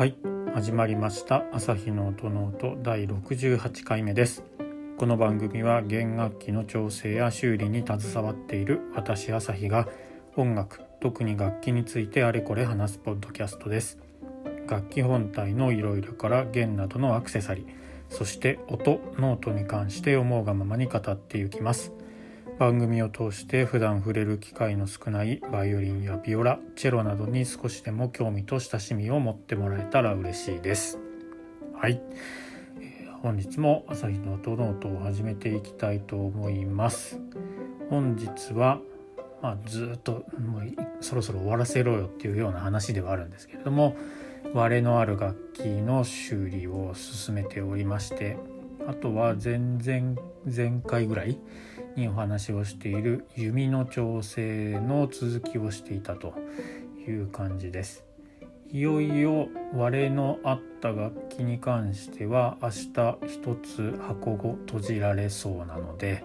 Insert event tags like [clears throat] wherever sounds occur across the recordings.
はい始まりました朝日の音の音第68回目です。この番組は弦楽器の調整や修理に携わっている私朝日が音楽特に楽器についてあれこれ話すポッドキャストです。楽器本体のいろいろから弦などのアクセサリーそして音ノートに関して思うがままに語っていきます。番組を通して普段触れる機会の少ないバイオリンやビオラチェロなどに少しでも興味と親しみを持ってもらえたら嬉しいです。はい、えー、本日も朝日の音ノートを始めていきたいと思います。本日はまあ、ずっともうそろそろ終わらせろよっていうような話ではあるんですけれども割れのある楽器の修理を進めておりましてあとは前々前回ぐらいにお話をしている弓の調整の続きをしていたという感じです。いよいよ割れのあった楽器に関しては明日一つ箱を閉じられそうなので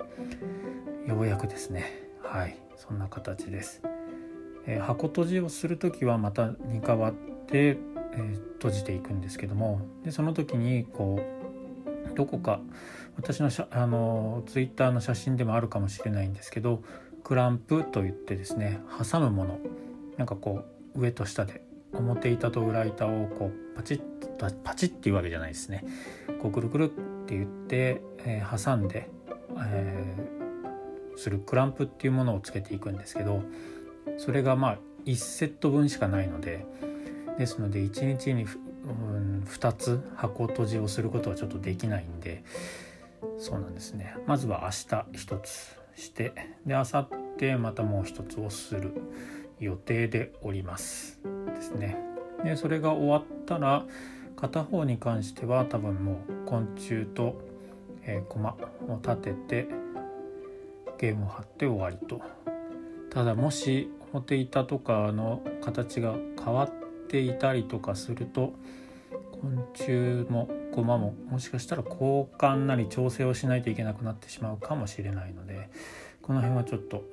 ようやくですねはいそんな形です。えー、箱閉じをする時はまたに変わって、えー、閉じていくんですけどもでその時にこうどこか私のあのツイッターの写真でもあるかもしれないんですけどクランプといってですね挟むもの。なんかこう上と下で表板と裏板をこうパチッとパチッっていうわけじゃないですね。こうくるくるって言って、えー、挟んで、えー、するクランプっていうものをつけていくんですけどそれがまあ1セット分しかないのでですので1日に、うん、2つ箱閉じをすることはちょっとできないんでそうなんですね。まずは明日一つしてで明後日またもう一つをする予定でおりますですね。でそれが終わったら片方に関しては多分もう昆虫と、えー、駒を立ててゲームを貼って終わりと。ただもし表板とかの形が変わっていたりとかすると昆虫も駒ももしかしたら交換なり調整をしないといけなくなってしまうかもしれないのでこの辺はちょっと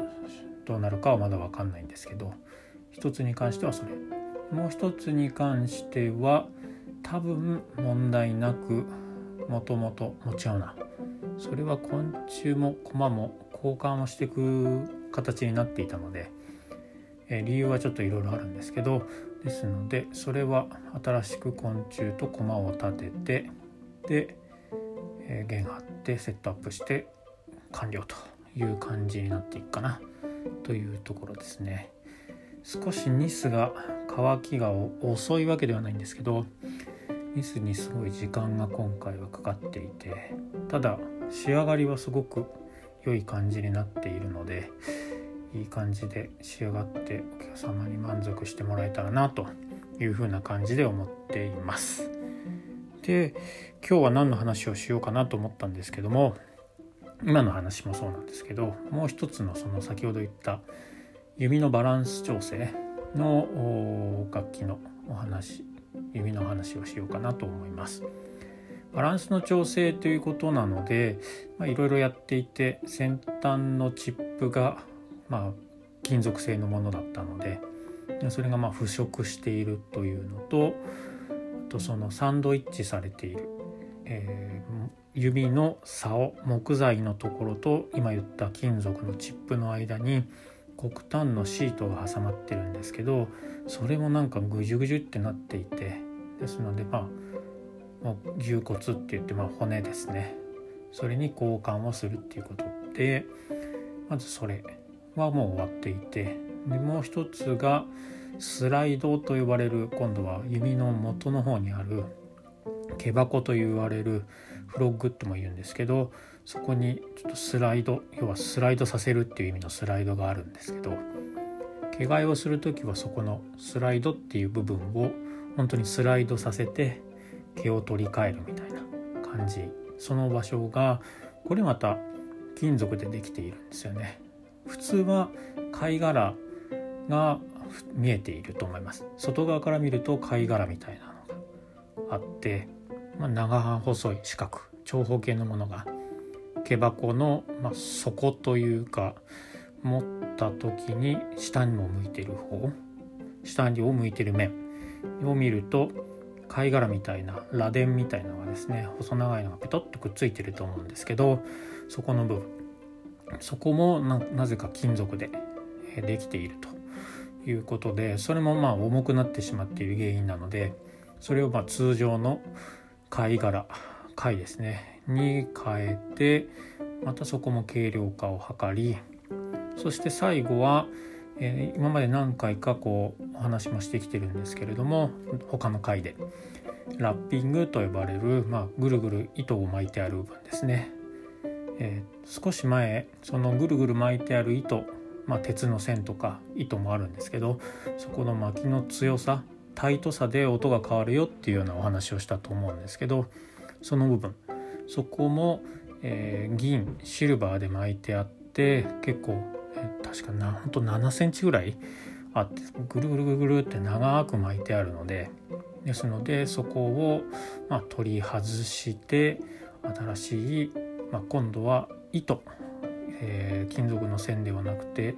どうなるかはまだ分かんないんですけど一つに関してはそれ。もう一つに関しては多分問題なくもともと持ち合うな。それは昆虫も駒も交換をしていく形になっていたので、え理由はちょっといろいろあるんですけどですのでそれは新しく昆虫と駒を立ててで、えー、弦張ってセットアップして完了という感じになっていくかなというところですね。少しニスが乾きが遅いわけではないんですけどニスにすごい時間が今回はかかっていてただ仕上がりはすごく良い感じになっているのでいい感じで仕上がってお客様に満足してもらえたらなというふうな感じで思っています。で今日は何の話をしようかなと思ったんですけども今の話もそうなんですけどもう一つのその先ほど言った弓のバランス調整の楽器のお話弓の話をしようかなと思います。バランスの調整ということなのでいろいろやっていて先端のチップがまあ、金属製のものだったのでそれがまあ腐食しているというのとあとそのサンドイッチされている、えー、指の竿木材のところと今言った金属のチップの間に黒炭のシートが挟まってるんですけどそれもなんかぐじゅぐじゅってなっていてですのでまあ牛骨って言ってまあ骨ですね。それに交換をするっていうことでまずそれ。はもう終わっていてでもう一つがスライドと呼ばれる今度は弓の元の方にある毛箱と言われるフロッグとも言うんですけどそこにちょっとスライド要はスライドさせるっていう意味のスライドがあるんですけど毛替えをする時はそこのスライドっていう部分を本当にスライドさせて毛を取り替えるみたいな感じ。その場所がこれまた金属でできているんですよね。普通は貝殻が見えていると思います。外側から見ると貝殻みたいなのがあって、まあ、長細い四角長方形のものが毛箱の、まあ、底というか持った時に下にも向いてる方下にを向いてる面を見ると貝殻みたいな螺鈿みたいなのがですね細長いのがペトッとくっついてると思うんですけどそこの部分。そこもなぜか金属でできているということでそれもまあ重くなってしまっている原因なのでそれをま通常の貝殻貝ですねに変えてまたそこも軽量化を図りそして最後は、えー、今まで何回かこうお話もしてきてるんですけれども他の回でラッピングと呼ばれる、まあ、ぐるぐる糸を巻いてある部分ですね、えー、少し前そのぐるぐる巻いてある糸、まあ、鉄の線とか糸もあるんですけどそこの巻きの強さタイトさで音が変わるよっていうようなお話をしたと思うんですけどその部分。そこも、えー、銀シルバーで巻いてあって結構、えー、確かなほんと7センチぐらいあってぐるぐるぐるぐるって長く巻いてあるのでですのでそこを、まあ、取り外して新しい、まあ、今度は糸、えー、金属の線ではなくて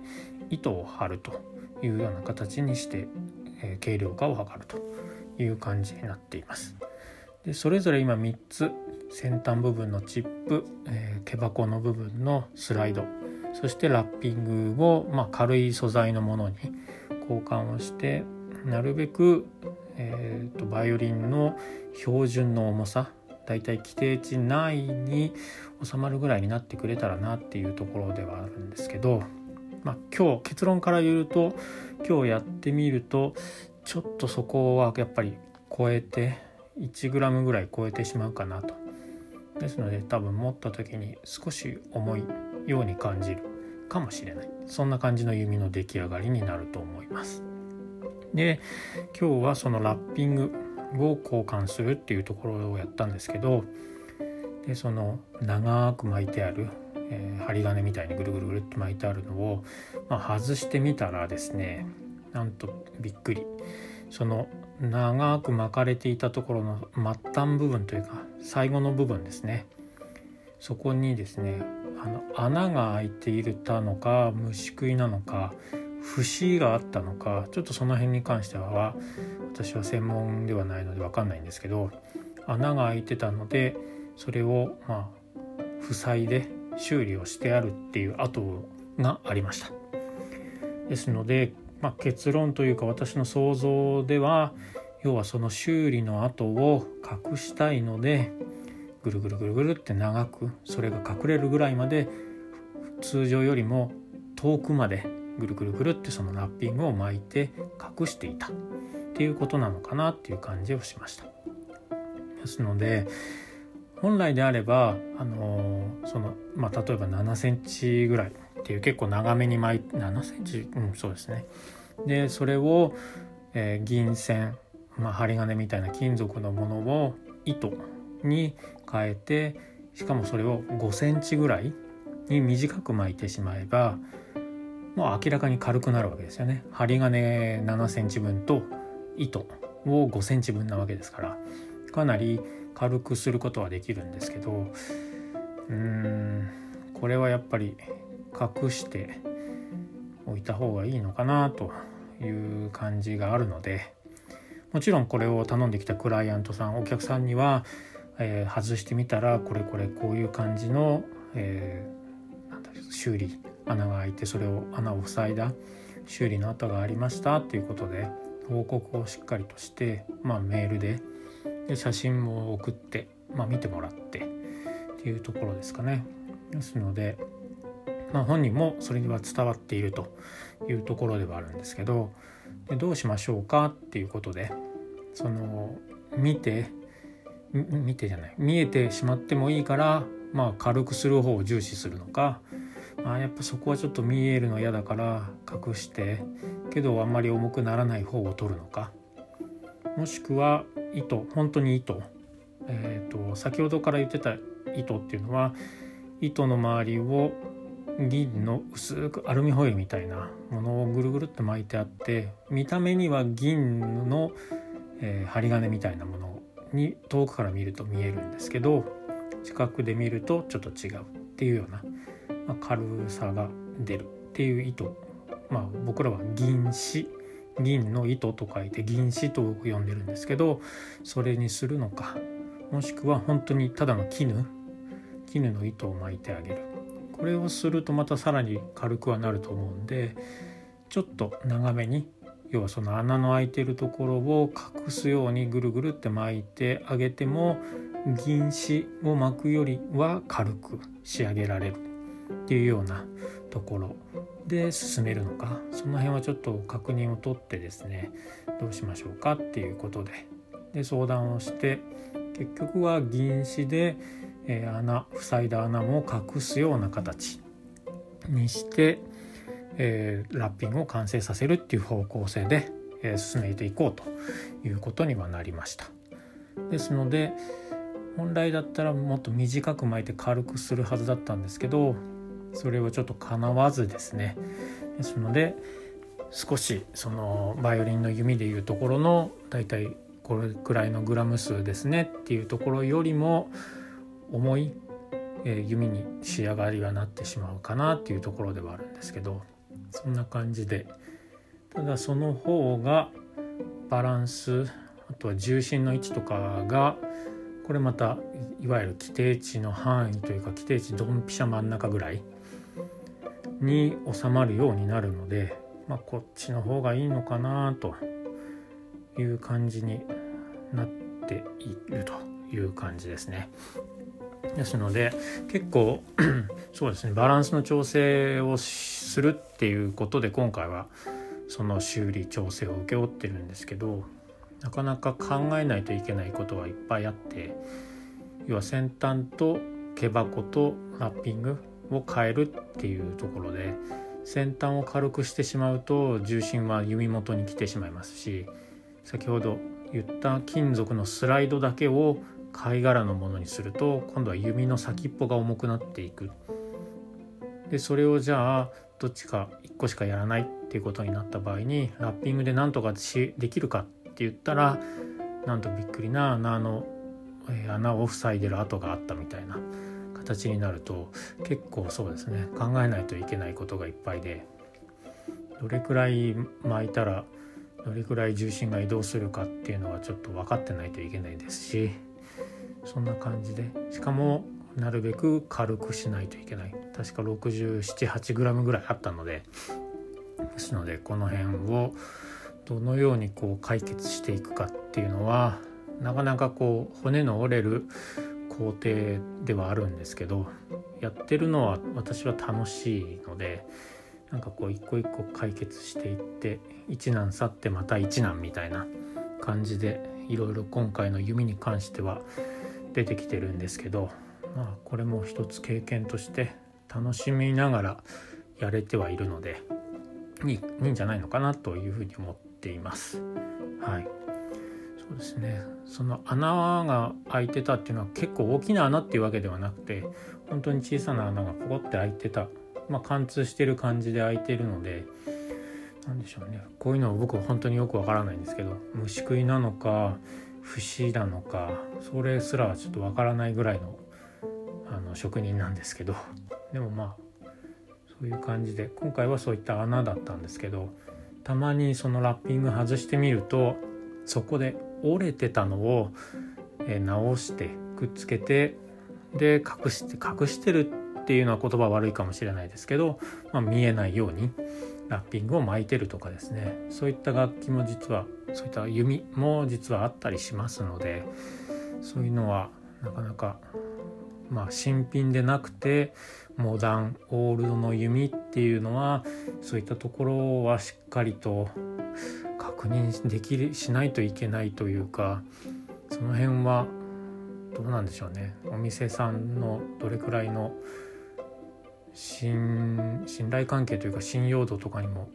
糸を貼るというような形にして、えー、軽量化を図るという感じになっています。でそれぞれ今3つ先端部分のチップ、えー、毛箱の部分のスライドそしてラッピングを、まあ、軽い素材のものに交換をしてなるべく、えーと、バイオリンの標準の重さだいたい規定値内に収まるぐらいになってくれたらなっていうところではあるんですけど、まあ、今日結論から言うと今日やってみるとちょっとそこはやっぱり超えて 1g ぐらい超えてしまうかなと。ですので多分持った時に少し重いように感じるかもしれない。そんな感じの弓の出来上がりになると思います。で今日はそのラッピングを交換するっていうところをやったんですけどでその長く巻いてある、えー、針金みたいにぐるぐるぐるって巻いてあるのを、まあ、外してみたらですねなんとびっくり。その長く巻かれていたところの末端部分というか最後の部分ですね。そこにですねあの穴が開いていたのか虫食いなのか節があったのかちょっとその辺に関しては私は専門ではないので分かんないんですけど穴が開いてたのでそれをまあ塞いで修理をしてあるっていう跡がありました。ですのでまあ、結論というか私の想像では要はその修理の跡を隠したいのでぐるぐるぐるぐるって長くそれが隠れるぐらいまで通常よりも遠くまでぐるぐるぐるってそのラッピングを巻いて隠していたっていうことなのかなっていう感じをしました。ですので本来であればあのその、まあ、例えば7センチぐらいっていう結構長めに巻いて7センチ？うんそうですねでそれを、えー、銀線、まあ、針金みたいな金属のものを糸に変えてしかもそれを5センチぐらいに短く巻いてしまえばもう明らかに軽くなるわけですよね。針金7センチ分と糸を5センチ分なわけですから。かなり軽くすることはできるんですけど。うーんこれはやっぱり隠しておいた方がいいのかなという感じがあるので。もちろんこれを頼んできたクライアントさんお客さんには、えー、外してみたらこれこれこういう感じの、えー、なんだ修理穴が開いてそれを穴を塞いだ修理の跡がありましたっていうことで報告をしっかりとして、まあ、メールでで写真も送って、まあ、見てもらってっていうところですかね。ですのでまあ、本人もそれには伝わっているというところではあるんですけどでどうしましょうかっていうことでその見て見てじゃない見えてしまってもいいから、まあ、軽くする方を重視するのか、あ、やっぱそこはちょっと見えるの嫌だから隠して。けどあんまり重くならない方を取るのか。もしくは糸本当に糸、えーと先ほどから言ってた糸っていうのは糸の周りを銀の薄くアルミホイルみたいなものをぐるぐるっと巻いてあって見た目には銀の、えー、針金みたいなものに遠くから見ると見えるんですけど近くで見るとちょっと違うっていうような、まあ、軽さが出るっていう糸まあ僕らは銀紙銀の糸と書いて銀糸と呼んでるんですけどそれにするのか。もしくは本当にただの絹。絹の糸を巻いてあげる。これをするとまたさらに軽くはなると思うんでちょっと長めに要はその穴の開いてるところを隠すようにぐるぐるって巻いてあげても銀糸を巻くよりは軽く仕上げられる。っていうようなところで進めるのかその辺はちょっと確認を取ってですねどうしましょうかっていうことでで相談をして結局は銀紙で、えー、穴塞いだ穴も隠すような形にして、えー、ラッピングを完成させるっていう方向性で、えー、進めていこうということにはなりました。ですので本来だったらもっと短く巻いて軽くするはずだったんですけどそれはちょっとかなわずですね。ですので少しそのバイオリンの弓でいうところのだいたいこれくらいのグラム数ですねっていうところよりも重い、え、弓に仕上がりはなってしまうかなっていうところではあるんですけどそんな感じで。ただその方がバランスあとは重心の位置とかがこれまたいわゆる規定値の範囲というか規定値ドンピシャ真ん中ぐらいに収まるようになるので、まあ、こっちの方がいいのかなという感じになっているという感じですね。ですので結構 [clears throat] そうですねバランスの調整をするっていうことで今回はその修理調整を請け負ってるんですけどなかなか考えないといけないことはいっぱいあって要は先端と毛箱とラッピングを変えるっていうところで先端を軽くしてしまうと重心は弓元に来てしまいますし先ほど言った金属のスライドだけを貝殻のものにすると今度は弓の先っぽが重くなっていく。でそれをじゃあどっちか1個しかやらないっていうことになった場合にラッピングで何とかしできるかって言ったらなんとびっくりな穴の、え穴を塞いでる跡があったみたいな。形になると結構そうですね考えないといけないことがいっぱいでどれくらい巻いたらどれくらい重心が移動するかっていうのはちょっと分かってないといけないですしそんな感じでしかもなるべく軽くしないといけない。確か 678g ぐらいあったのでですのでこの辺をどのようにこう解決していくかっていうのはなかなかこう骨の折れる工程ではあるんですけどやってるのは私は楽しいのでなんかこう一個一個解決していって一難去ってまた一難みたいな感じでいろいろ今回の弓に関しては出てきてるんですけどまあこれも一つ経験として楽しみながらやれてはいるのでいいんじゃないのかなというふうに思っています。はいそうですね。その穴が開いてたっていうのは結構大きな穴っていうわけではなくて本当に小さな穴がポコって開いてた。まあ、貫通してる感じで開いてるので何でしょうね。こういうのは僕は本当によくわからないんですけど虫食いなのか節なのかそれすらちょっとわからないぐらいのあの職人なんですけど。でもまあそういう感じで今回はそういった穴だったんですけどたまにそのラッピング外してみるとそこで折れてたのをえ直してくっつけてで隠して隠してるっていうのは言葉悪いかもしれないですけど、まあ、見えないようにラッピングを巻いてるとかですね。そういった楽器も実はそういった弓も実はあったりしますのでそういうのはなかなかまあ新品でなくてモダンオールドの弓っていうのはそういったところはしっかりと確認できしないといけないというかその辺はどうなんでしょうね。お店さんのどれくらいの信信頼関係というか信用度とかにも、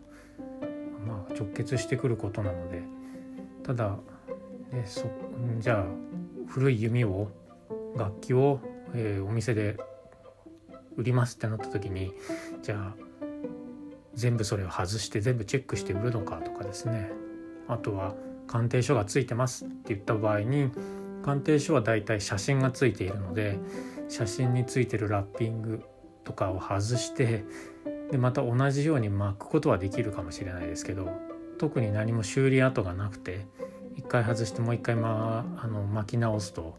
まあ、直結してくることなので。ただ、ね、そじゃあ古い弓を楽器を、えー、お店で売りますってなった時にじゃあ全部それを外して全部チェックして売るのかとかですね。あとは鑑定書がついてますって言った場合に鑑定書はだいたい写真がついているので写真についてるラッピングとかを外してでまた同じように巻くことはできるかもしれないですけど特に何も修理跡がなくて一回外してもう一回、まあ、の巻き直すと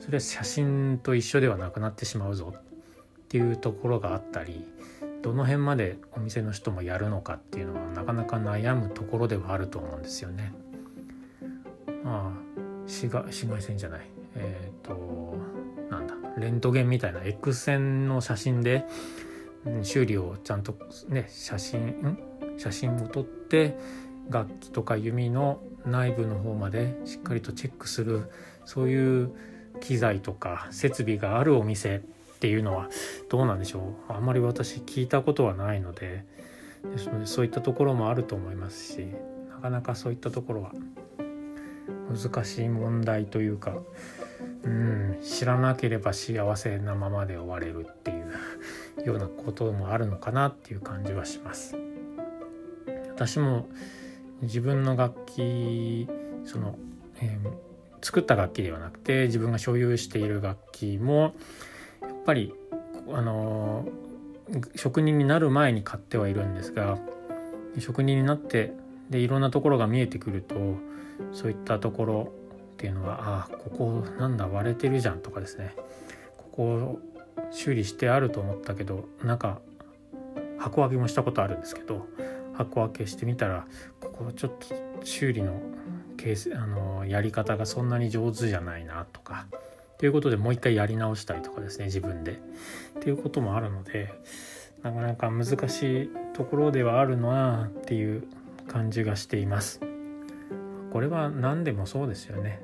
それは写真と一緒ではなくなってしまうぞっていうところがあったりどの辺までお店の人もやるのかっていうのはなかなか悩むところではあると思うんですよね。まあ紫外線じゃないえっ、ー、となんだレントゲンみたいな X 線の写真で修理をちゃんとね写真写真を撮って楽器とか弓の内部の方までしっかりとチェックするそういう機材とか設備があるお店っていうのはどうなんでしょうあんまり私聞いたことはないのでですのでそういったところもあると思いますしなかなかそういったところは難しい問題というかうん知らなければ幸せなままで終われるっていうようなこともあるのかなっていう感じはします。私も自分の楽器その、えー、作った楽器ではなくて自分が所有している楽器もぱりあの職人になる前に買ってはいるんですが職人になってでいろんなところが見えてくるとそういったところっていうのはあここなんだ割れてるじゃんとかですね。ここ修理してあると思ったけどなんか箱開けもしたことあるんですけど箱開けしてみたらここちょっと修理のケースあのやり方がそんなに上手じゃないなとかということでもう一回やり直したりとかですね自分でっていうこともあるのでなかなか難しいところではあるなっていう感じがしています。これは何でもそうですよね。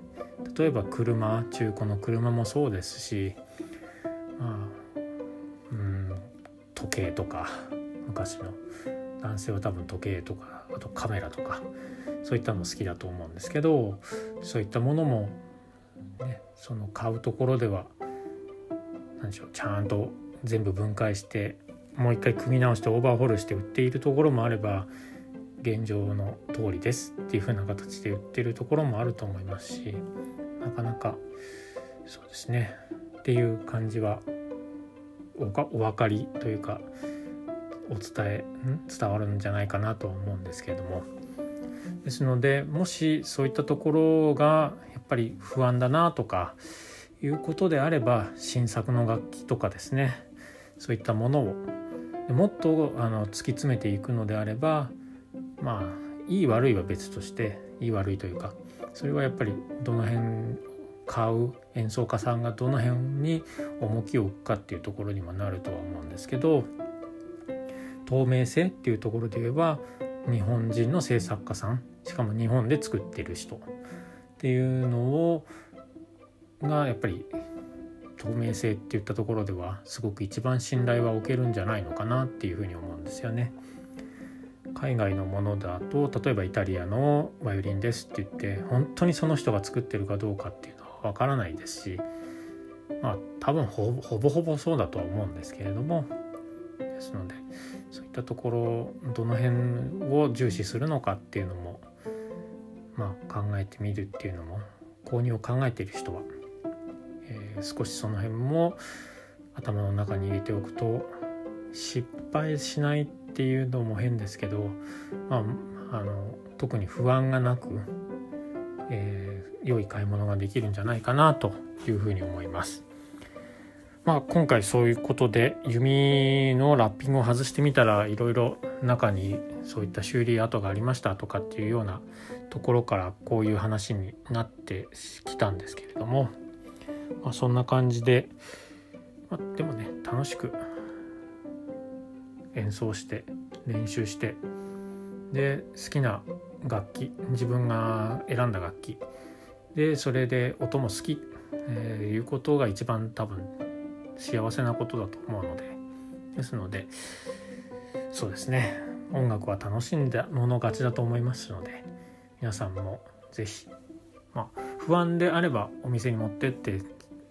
例えば車中古の車もそうですしまあうん時計とか昔の男性は多分時計とかあとカメラとかそういったの好きだと思うんですけどそういったものも、その買うところでは何でしょうちゃんと全部分解してもう一回組み直してオーバーホールして売っているところもあれば現状の通りですっていう風な形で売ってるところもあると思いますしなかなかそうですねっていう感じはお分かりというかお伝え伝わるんじゃないかなとは思うんですけれども。ですのでもしそういったところがっぱり不安だなとかいうことであれば新作の楽器とかですねそういったものをもっとあの突き詰めていくのであればまあいい悪いは別としていい悪いというかそれはやっぱりどの辺買う演奏家さんがどの辺に重きを置くかっていうところにもなるとは思うんですけど透明性っていうところで言えば日本人の制作家さんしかも日本で作ってる人っていうのをがやっぱり透明性っていったところではすごく一番信頼は置けるんじゃないのかなっていうふうに思うんですよね。海外のものだと例えばイタリアのバイオリンですって言って本当にその人が作ってるかどうかっていうのはわからないですしまあ多分ほぼほぼそうだとは思うんですけれどもですのでそういったところどの辺を重視するのかっていうのもまあ考えてみるっていうのも購入を考えている人は、えー、少しその辺も頭の中に入れておくと失敗しないっていうのも変ですけど、まあ、あの特に不安がなく、えー、良い買い物ができるんじゃないかなというふうに思います。まあ、今回そういうことで弓のラッピングを外してみたらいろいろ中にそういった修理跡がありましたとかっていうようなところからこういう話になってきたんですけれども、まあ、そんな感じで、まあ、でもね楽しく演奏して練習してで好きな楽器自分が選んだ楽器でそれで音も好き、えー、いうことが一番多分幸せなことだと思うのでですのでそうですね。音楽は楽しんだもの勝ちだと思いますので皆さんも是非まあ不安であればお店に持ってって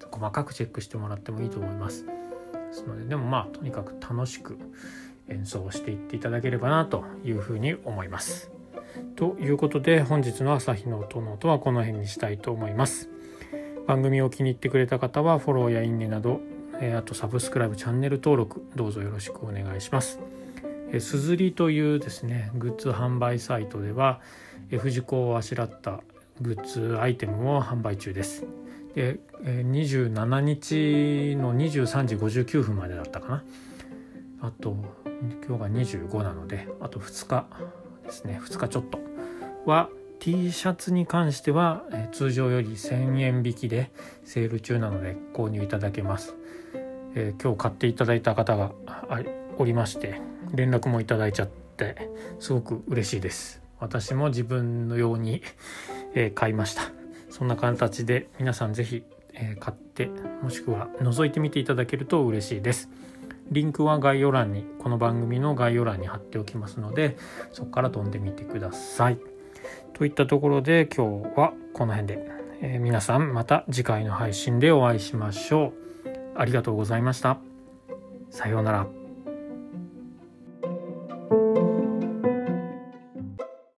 細かくチェックしてもらってもいいと思います。ですのででもまあとにかく楽しく演奏していっていただければなというふうに思います。ということで本日の朝日の音の音はこの辺にしたいと思います。番組を気に入ってくれた方はフォローやいいねなど、えあとサブスクライブチャンネル登録どうぞよろしくお願いします。すずりというですねグッズ販売サイトでは藤子をあしらったグッズアイテムを販売中です。で27日の23時59分までだったかな。あと今日が25なのであと2日ですね。2日ちょっとは T シャツに関しては通常より1000円引きでセール中なので購入いただけます、えー、今日買っていただいた方がおりまして連絡もいただいちゃってすごく嬉しいです。私も自分のように、えー、買いました。そんな形で皆さん是非、えー、買ってもしくは覗いてみていただけると嬉しいです。リンクは概要欄にこの番組の概要欄に貼っておきますのでそこから飛んでみてください。といったところで今日はこの辺で、えー、皆さんまた次回の配信でお会いしましょう。ありがとうございました。さようなら。